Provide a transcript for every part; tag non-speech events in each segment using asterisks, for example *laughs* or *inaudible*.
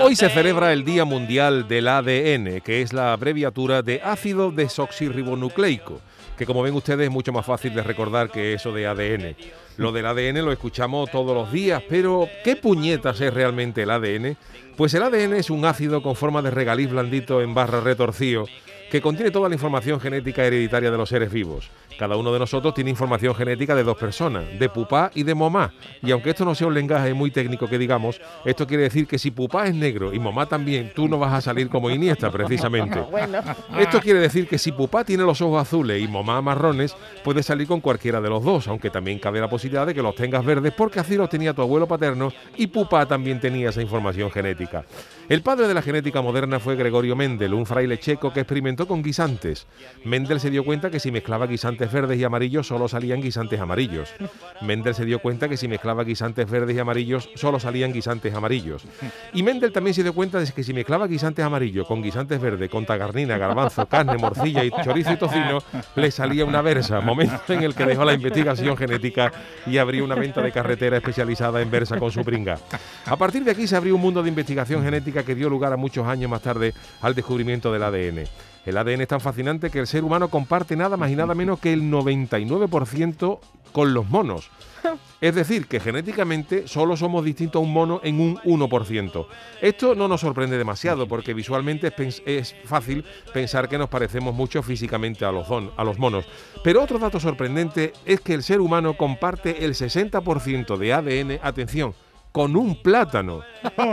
Hoy se celebra el Día Mundial del ADN, que es la abreviatura de ácido desoxirribonucleico, que como ven ustedes es mucho más fácil de recordar que eso de ADN. Lo del ADN lo escuchamos todos los días, pero ¿qué puñetas es realmente el ADN? Pues el ADN es un ácido con forma de regaliz blandito en barra retorcido que contiene toda la información genética hereditaria de los seres vivos. Cada uno de nosotros tiene información genética de dos personas, de pupá y de mamá. Y aunque esto no sea un lenguaje muy técnico que digamos, esto quiere decir que si pupá es negro y mamá también, tú no vas a salir como Iniesta, precisamente. *laughs* Esto quiere decir que si pupá tiene los ojos azules y mamá marrones, puedes salir con cualquiera de los dos, aunque también cabe la posibilidad de que los tengas verdes porque así los tenía tu abuelo paterno y pupá también tenía esa información genética. El padre de la genética moderna fue Gregorio Mendel, un fraile checo que experimentó con guisantes. Mendel se dio cuenta que si mezclaba guisantes verdes y amarillos solo salían guisantes amarillos. Mendel se dio cuenta que si mezclaba guisantes verdes y amarillos solo salían guisantes amarillos. Y Mendel también se dio cuenta de que si mezclaba guisantes amarillos con guisantes verdes, con tagarnina, garbanzo, carne, morcilla y chorizo y tocino, le salía una versa, momento en el que dejó la investigación genética y abrió una venta de carretera especializada en versa con su pringa. A partir de aquí se abrió un mundo de investigación genética que dio lugar a muchos años más tarde al descubrimiento del ADN. El ADN es tan fascinante que el ser humano comparte nada más y nada menos que el 99% con los monos. Es decir, que genéticamente solo somos distintos a un mono en un 1%. Esto no nos sorprende demasiado porque visualmente es, fácil pensar que nos parecemos mucho físicamente a los, a los monos. Pero otro dato sorprendente es que el ser humano comparte el 60% de ADN, atención, con un plátano. *laughs*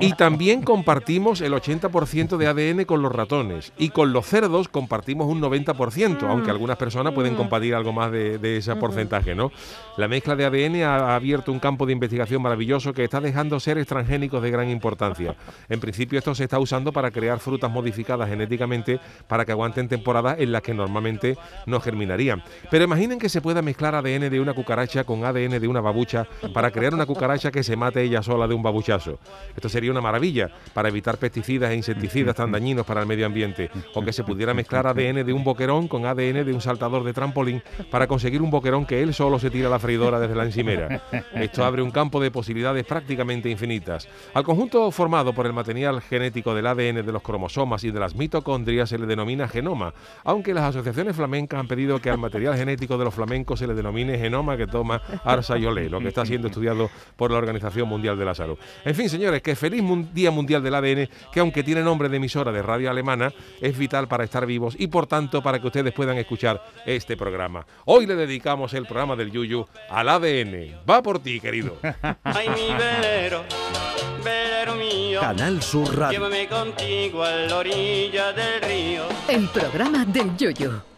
Y también compartimos el 80% de ADN con los ratones. Y con los cerdos compartimos un 90%, aunque mm. algunas personas pueden mm. compartir algo más de, ese porcentaje, ¿no? La mezcla de ADN ha abierto un campo de investigación maravilloso que está dejando seres transgénicos de gran importancia. En principio esto se está usando para crear frutas modificadas genéticamente para que aguanten temporadas en las que normalmente no germinarían. Pero imaginen que se pueda mezclar ADN de una cucaracha con ADN de una babucha para crear una cucaracha que se mate ella sola de un babuchazo. Esto sería una maravilla para evitar pesticidas e insecticidas tan dañinos para el medio ambiente. O que se pudiera mezclar ADN de un boquerón con ADN de un saltador de trampolín para conseguir un boquerón que él solo se tira a la freidora desde la encimera. Esto abre un campo de posibilidades prácticamente infinitas. Al conjunto formado por el material genético del ADN de los cromosomas y de las mitocondrias se le denomina genoma, aunque las asociaciones flamencas han pedido que al material genético de los flamencos se le denomine genoma que toma Arsa y Olé, está siendo estudiado por la Organización Mundial de la Salud. En fin, señores, que feliz Día Mundial del ADN, que aunque tiene nombre de emisora de radio alemana, es vital para estar vivos y por tanto para que ustedes puedan escuchar este programa. Hoy le dedicamos el programa del Yuyu al ADN. Va por ti, querido. *laughs* Ay, mi velero, velero mío. Canal Sur Radio. Llévame contigo a la orilla del río. El programa del Yuyu.